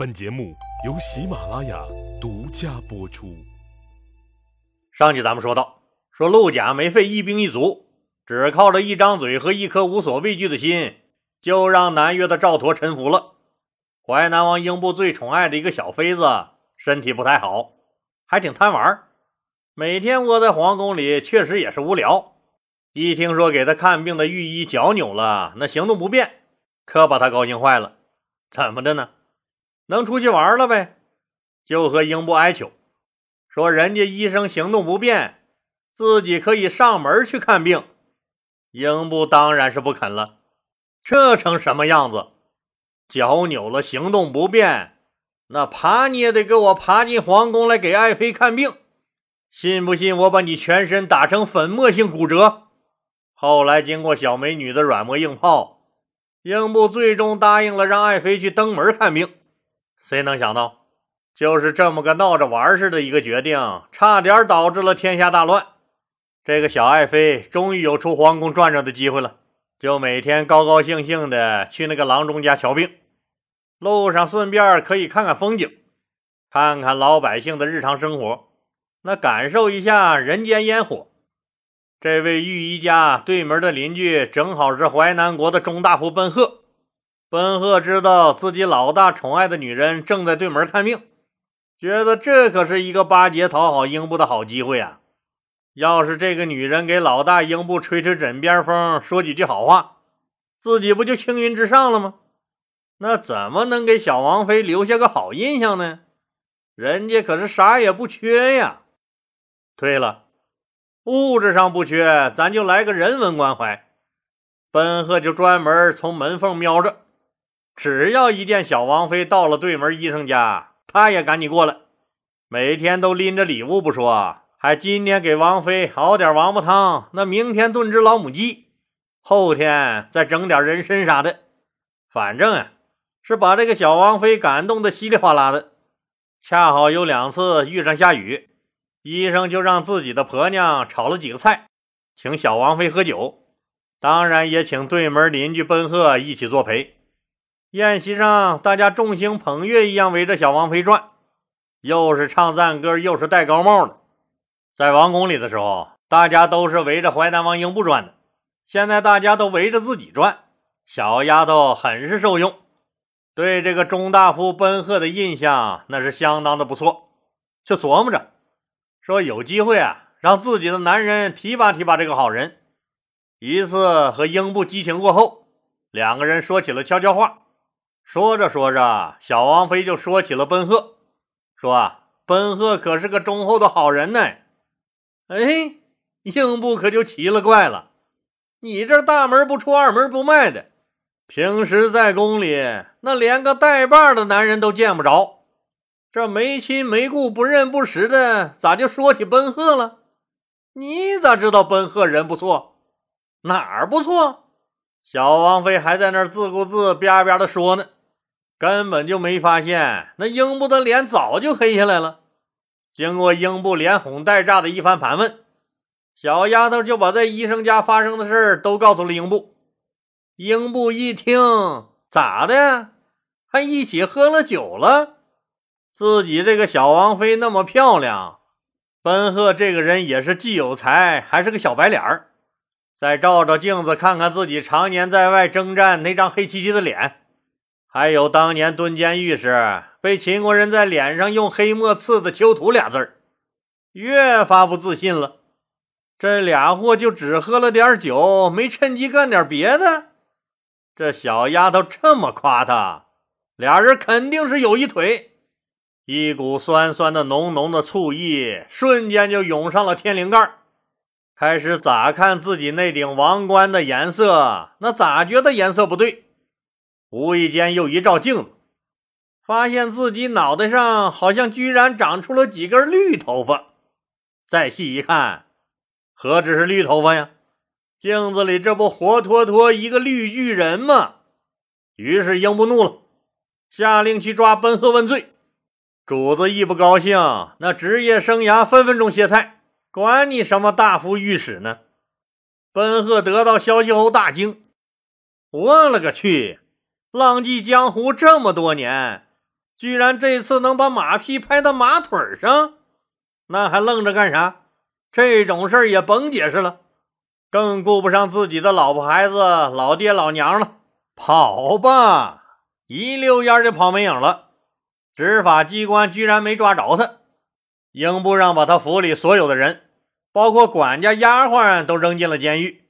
本节目由喜马拉雅独家播出。上集咱们说到，说陆贾没费一兵一卒，只靠着一张嘴和一颗无所畏惧的心，就让南越的赵佗臣服了。淮南王英布最宠爱的一个小妃子，身体不太好，还挺贪玩，每天窝在皇宫里，确实也是无聊。一听说给他看病的御医脚扭了，那行动不便，可把他高兴坏了。怎么的呢？能出去玩了呗？就和英布哀求，说人家医生行动不便，自己可以上门去看病。英布当然是不肯了。这成什么样子？脚扭了，行动不便，那爬你也得给我爬进皇宫来给爱妃看病。信不信我把你全身打成粉末性骨折？后来经过小美女的软磨硬泡，英布最终答应了让爱妃去登门看病。谁能想到，就是这么个闹着玩似的一个决定，差点导致了天下大乱。这个小爱妃终于有出皇宫转转的机会了，就每天高高兴兴的去那个郎中家瞧病，路上顺便可以看看风景，看看老百姓的日常生活，那感受一下人间烟火。这位御医家对门的邻居正好是淮南国的中大夫奔鹤。奔鹤知道自己老大宠爱的女人正在对门看病，觉得这可是一个巴结讨好英布的好机会啊！要是这个女人给老大英布吹吹枕边风，说几句好话，自己不就青云直上了吗？那怎么能给小王妃留下个好印象呢？人家可是啥也不缺呀！对了。物质上不缺，咱就来个人文关怀。奔鹤就专门从门缝瞄着，只要一见小王妃到了对门医生家，他也赶紧过来。每天都拎着礼物不说，还今天给王妃熬点王八汤，那明天炖只老母鸡，后天再整点人参啥的。反正啊，是把这个小王妃感动的稀里哗啦的。恰好有两次遇上下雨。医生就让自己的婆娘炒了几个菜，请小王妃喝酒，当然也请对门邻居奔鹤一起作陪。宴席上，大家众星捧月一样围着小王妃转，又是唱赞歌，又是戴高帽的。在王宫里的时候，大家都是围着淮南王英布转的，现在大家都围着自己转，小丫头很是受用，对这个中大夫奔鹤的印象那是相当的不错，就琢磨着。说有机会啊，让自己的男人提拔提拔这个好人。一次和英布激情过后，两个人说起了悄悄话。说着说着，小王妃就说起了奔鹤，说啊，奔鹤可是个忠厚的好人呢。哎，英布可就奇了怪了，你这大门不出二门不迈的，平时在宫里那连个带把的男人都见不着。这没亲没故、不认不识的，咋就说起奔鹤了？你咋知道奔鹤人不错？哪儿不错？小王妃还在那儿自顾自吧吧的说呢，根本就没发现那英布的脸早就黑下来了。经过英布连哄带诈的一番盘问，小丫头就把在医生家发生的事儿都告诉了英布。英布一听，咋的？还一起喝了酒了？自己这个小王妃那么漂亮，奔鹤这个人也是既有才，还是个小白脸儿。再照照镜子，看看自己常年在外征战那张黑漆漆的脸，还有当年蹲监狱时被秦国人在脸上用黑墨刺的“囚徒”俩字儿，越发不自信了。这俩货就只喝了点酒，没趁机干点别的。这小丫头这么夸他，俩人肯定是有一腿。一股酸酸的、浓浓的醋意瞬间就涌上了天灵盖，开始咋看自己那顶王冠的颜色，那咋觉得颜色不对？无意间又一照镜子，发现自己脑袋上好像居然长出了几根绿头发。再细一看，何止是绿头发呀？镜子里这不活脱脱一个绿巨人吗？于是英不怒了，下令去抓奔鹤问罪。主子一不高兴，那职业生涯分分钟歇菜，管你什么大夫御史呢？奔鹤得到消息后大惊，我勒个去！浪迹江湖这么多年，居然这次能把马屁拍到马腿上，那还愣着干啥？这种事儿也甭解释了，更顾不上自己的老婆孩子、老爹老娘了，跑吧！一溜烟就跑没影了。执法机关居然没抓着他，英布让把他府里所有的人，包括管家、丫鬟，都扔进了监狱。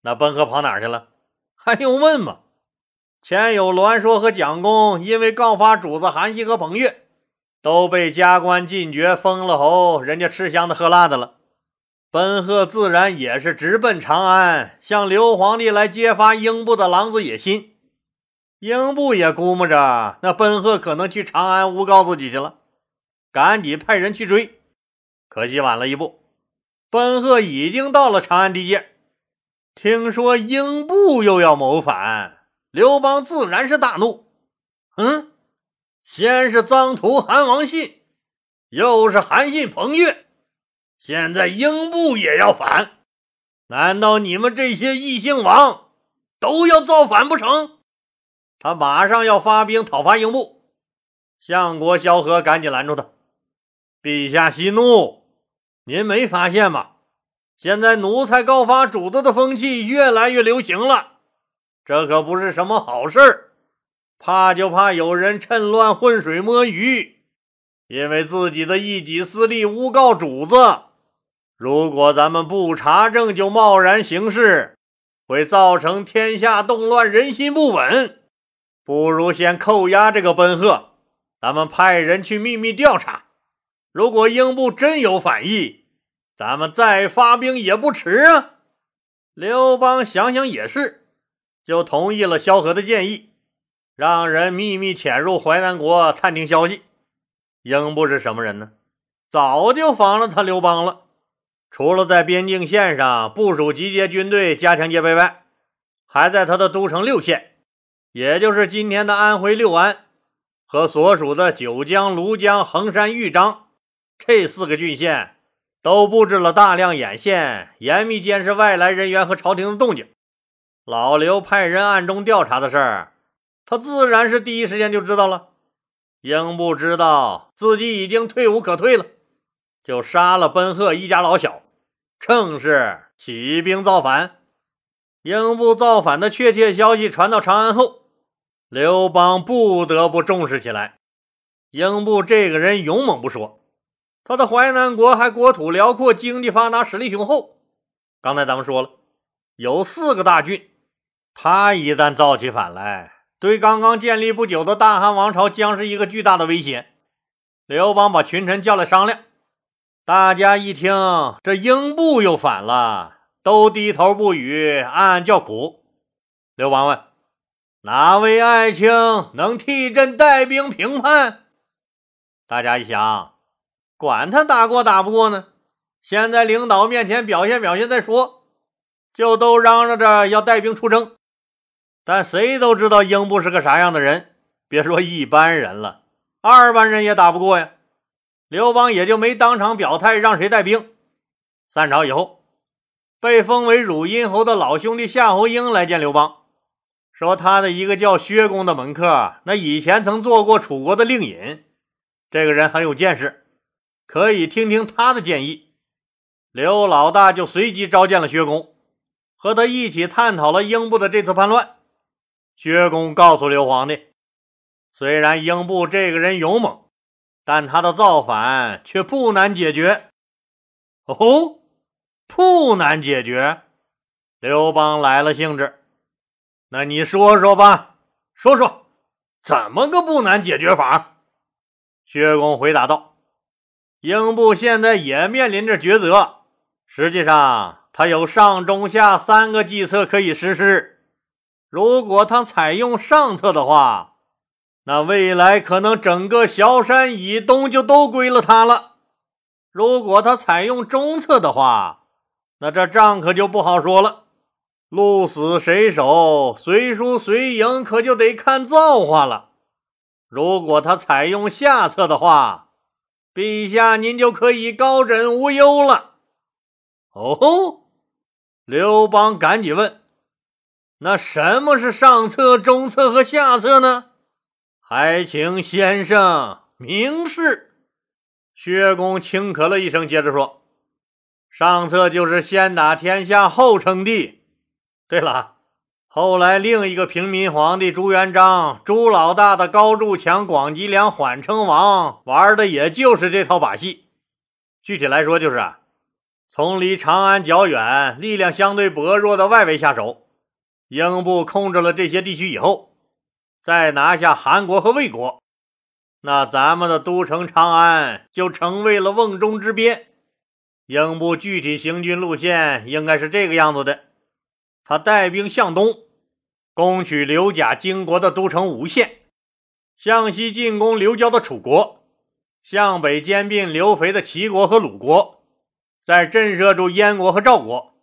那奔鹤跑哪去了？还用问吗？前有栾说和蒋公因为告发主子韩信和彭越，都被加官进爵、封了侯，人家吃香的喝辣的了。奔鹤自然也是直奔长安，向刘皇帝来揭发英布的狼子野心。英布也估摸着那奔鹤可能去长安诬告自己去了，赶紧派人去追。可惜晚了一步，奔鹤已经到了长安地界。听说英布又要谋反，刘邦自然是大怒。嗯，先是臧荼、韩王信，又是韩信、彭越，现在英布也要反，难道你们这些异姓王都要造反不成？他马上要发兵讨伐英布。相国萧何赶紧拦住他：“陛下息怒，您没发现吗？”现在奴才告发主子的风气越来越流行了，这可不是什么好事儿。怕就怕有人趁乱浑水摸鱼，因为自己的一己私利诬告主子。如果咱们不查证就贸然行事，会造成天下动乱，人心不稳。不如先扣押这个奔鹤，咱们派人去秘密调查。如果英布真有反意，咱们再发兵也不迟啊！刘邦想想也是，就同意了萧何的建议，让人秘密潜入淮南国探听消息。英布是什么人呢？早就防了他刘邦了。除了在边境线上部署集结军队加强戒备外，还在他的都城六县，也就是今天的安徽六安和所属的九江、庐江、衡山、豫章这四个郡县。都布置了大量眼线，严密监视外来人员和朝廷的动静。老刘派人暗中调查的事儿，他自然是第一时间就知道了。英布知道自己已经退无可退了，就杀了奔鹤一家老小，趁势起兵造反。英布造反的确切消息传到长安后，刘邦不得不重视起来。英布这个人勇猛不说。他的淮南国还国土辽阔，经济发达，实力雄厚。刚才咱们说了，有四个大郡。他一旦造起反来，对刚刚建立不久的大汉王朝将是一个巨大的威胁。刘邦把群臣叫来商量，大家一听这英布又反了，都低头不语，暗暗叫苦。刘邦问：“哪位爱卿能替朕带兵平叛？”大家一想。管他打过打不过呢，先在领导面前表现表现再说，就都嚷嚷着要带兵出征。但谁都知道英布是个啥样的人，别说一般人了，二般人也打不过呀。刘邦也就没当场表态让谁带兵。散朝以后，被封为汝阴侯的老兄弟夏侯婴来见刘邦，说他的一个叫薛公的门客，那以前曾做过楚国的令尹，这个人很有见识。可以听听他的建议。刘老大就随即召见了薛公，和他一起探讨了英布的这次叛乱。薛公告诉刘皇帝，虽然英布这个人勇猛，但他的造反却不难解决。哦，不难解决？刘邦来了兴致，那你说说吧，说说怎么个不难解决法？薛公回答道。英布现在也面临着抉择。实际上，他有上中下三个计策可以实施。如果他采用上策的话，那未来可能整个萧山以东就都归了他了；如果他采用中策的话，那这仗可就不好说了。鹿死谁手，谁输谁赢，可就得看造化了。如果他采用下策的话，陛下，您就可以高枕无忧了。哦，刘邦赶紧问：“那什么是上策、中策和下策呢？”还请先生明示。薛公轻咳了一声，接着说：“上策就是先打天下，后称帝。对了，后来另一个平民皇帝朱元璋，朱老大的高筑墙、广积粮、缓称王，玩的也就是这套把戏。具体来说，就是从离长安较远、力量相对薄弱的外围下手。英布控制了这些地区以后，再拿下韩国和魏国。”那咱们的都城长安就成为了瓮中之鳖。英布具体行军路线应该是这个样子的：他带兵向东，攻取刘贾经国的都城吴县；向西进攻刘交的楚国；向北兼并刘肥的齐国和鲁国，再震慑住燕国和赵国，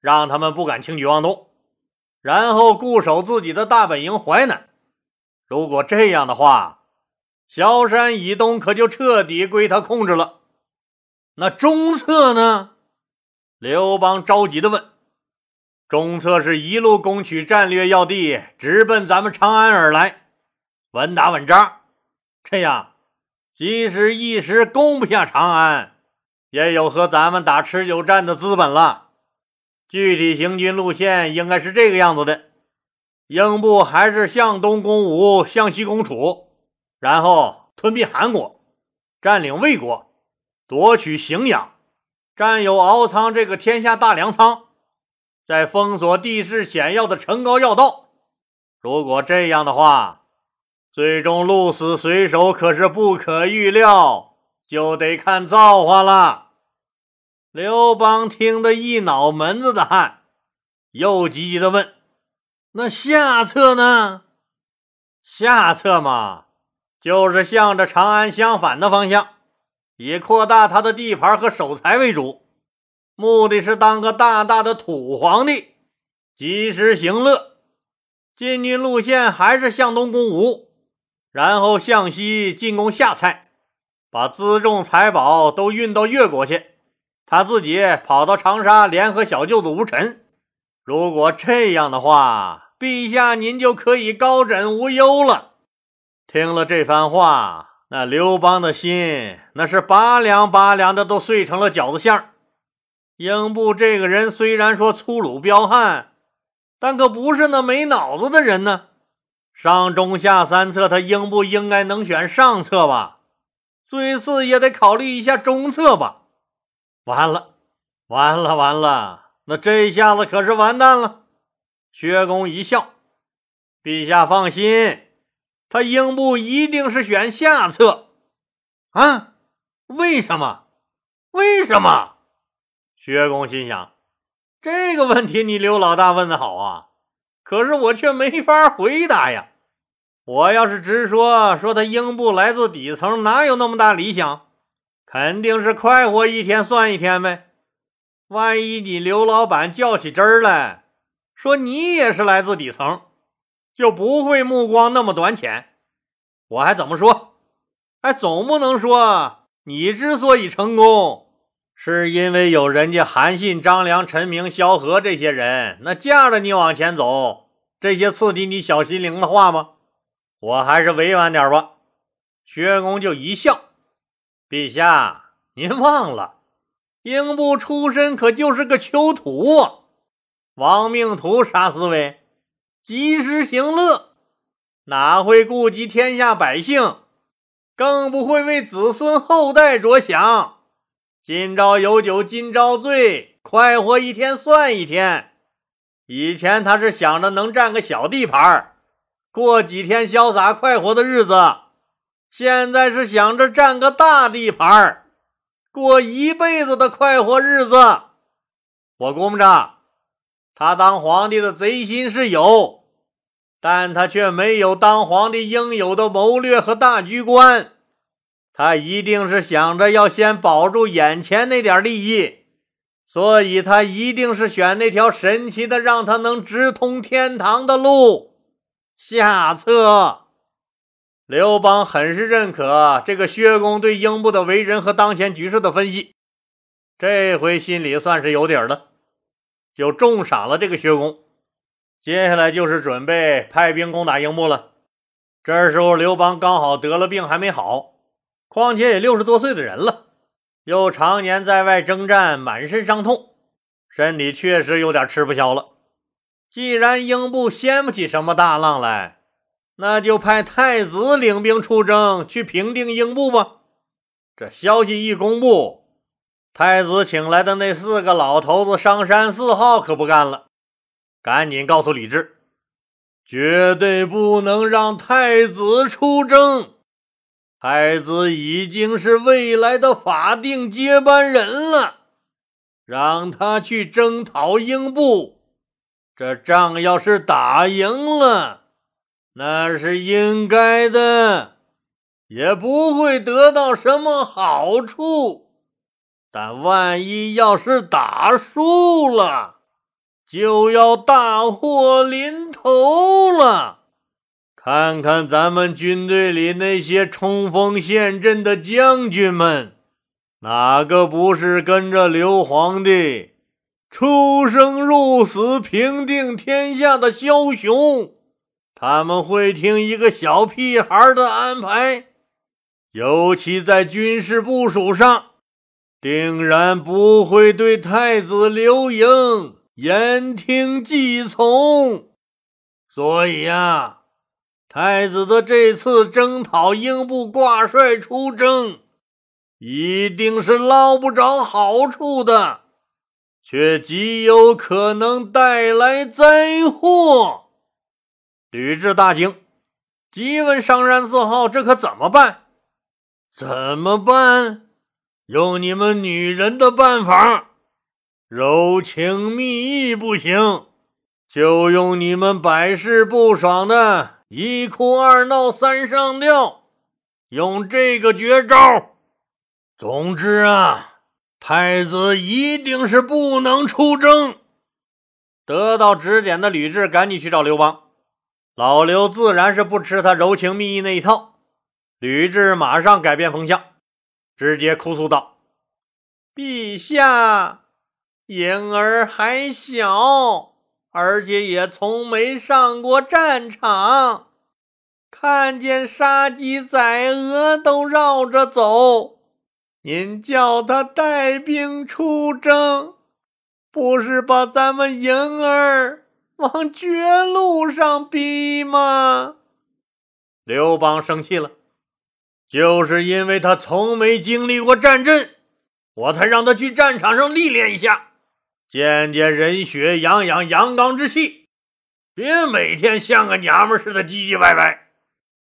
让他们不敢轻举妄动。然后固守自己的大本营淮南。如果这样的话，萧山以东可就彻底归他控制了。那中策呢？刘邦着急的问。中策是一路攻取战略要地，直奔咱们长安而来，稳打稳扎。这样，即使一时攻不下长安，也有和咱们打持久战的资本了。具体行军路线应该是这个样子的：英布还是向东攻吴，向西攻楚。然后吞并韩国，占领魏国，夺取荥阳，占有敖仓这个天下大粮仓，再封锁地势险要的城高要道。如果这样的话，最终鹿死谁手可是不可预料，就得看造化了。刘邦听得一脑门子的汗，又急急的问：“那下策呢？下策嘛？”就是向着长安相反的方向，以扩大他的地盘和守财为主，目的是当个大大的土皇帝，及时行乐。进军路线还是向东攻吴，然后向西进攻下蔡，把辎重财宝都运到越国去，他自己跑到长沙联合小舅子吴臣。如果这样的话，陛下您就可以高枕无忧了。听了这番话，那刘邦的心那是拔凉拔凉的，都碎成了饺子馅儿。英布这个人虽然说粗鲁彪悍，但可不是那没脑子的人呢。上中下三策，他应不应该能选上策吧？最次也得考虑一下中策吧？完了，完了，完了！那这一下子可是完蛋了。薛公一笑：“陛下放心。”他英布一定是选下策，啊？为什么？为什么？薛公心想，这个问题你刘老大问的好啊，可是我却没法回答呀。我要是直说说他英布来自底层，哪有那么大理想？肯定是快活一天算一天呗。万一你刘老板较起真儿来说，你也是来自底层。就不会目光那么短浅，我还怎么说？还总不能说你之所以成功，是因为有人家韩信、张良、陈明、萧何这些人那架着你往前走，这些刺激你小心灵的话吗？我还是委婉点吧。薛公就一笑：“陛下，您忘了，英布出身可就是个囚徒啊，亡命徒啥思维？”及时行乐，哪会顾及天下百姓，更不会为子孙后代着想。今朝有酒今朝醉，快活一天算一天。以前他是想着能占个小地盘，过几天潇洒快活的日子，现在是想着占个大地盘，过一辈子的快活日子。我估摸着。他当皇帝的贼心是有，但他却没有当皇帝应有的谋略和大局观。他一定是想着要先保住眼前那点利益，所以他一定是选那条神奇的、让他能直通天堂的路。下策。刘邦很是认可这个薛公对英布的为人和当前局势的分析，这回心里算是有底儿了。就重赏了这个薛公，接下来就是准备派兵攻打英布了。这时候刘邦刚好得了病，还没好，况且也六十多岁的人了，又常年在外征战，满身伤痛，身体确实有点吃不消了。既然英布掀不起什么大浪来，那就派太子领兵出征，去平定英布吧。这消息一公布，太子请来的那四个老头子上山四号可不干了，赶紧告诉李治。绝对不能让太子出征！太子已经是未来的法定接班人了，让他去征讨英布。这仗要是打赢了，那是应该的，也不会得到什么好处。但万一要是打输了，就要大祸临头了！看看咱们军队里那些冲锋陷阵的将军们，哪个不是跟着刘皇帝出生入死、平定天下的枭雄？他们会听一个小屁孩的安排？尤其在军事部署上，定然不会对太子刘盈。言听计从，所以啊，太子的这次征讨英布挂帅出征，一定是捞不着好处的，却极有可能带来灾祸。吕雉大惊，急问商山四号：“这可怎么办？怎么办？用你们女人的办法。”柔情蜜意不行，就用你们百试不爽的一哭二闹三上吊，用这个绝招。总之啊，太子一定是不能出征。得到指点的吕雉赶紧去找刘邦，老刘自然是不吃他柔情蜜意那一套。吕雉马上改变风向，直接哭诉道：“陛下。”婴儿还小，而且也从没上过战场，看见杀鸡宰鹅都绕着走。您叫他带兵出征，不是把咱们婴儿往绝路上逼吗？刘邦生气了，就是因为他从没经历过战阵，我才让他去战场上历练一下。见见人血，养养阳刚之气，别每天像个娘们似的唧唧歪歪。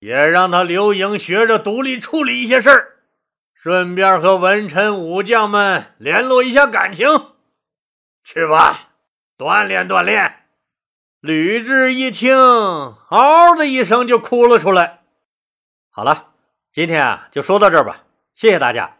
也让他刘盈学着独立处理一些事儿，顺便和文臣武将们联络一下感情。去吧，锻炼锻炼。吕雉一听，嗷的一声就哭了出来。好了，今天啊就说到这儿吧，谢谢大家。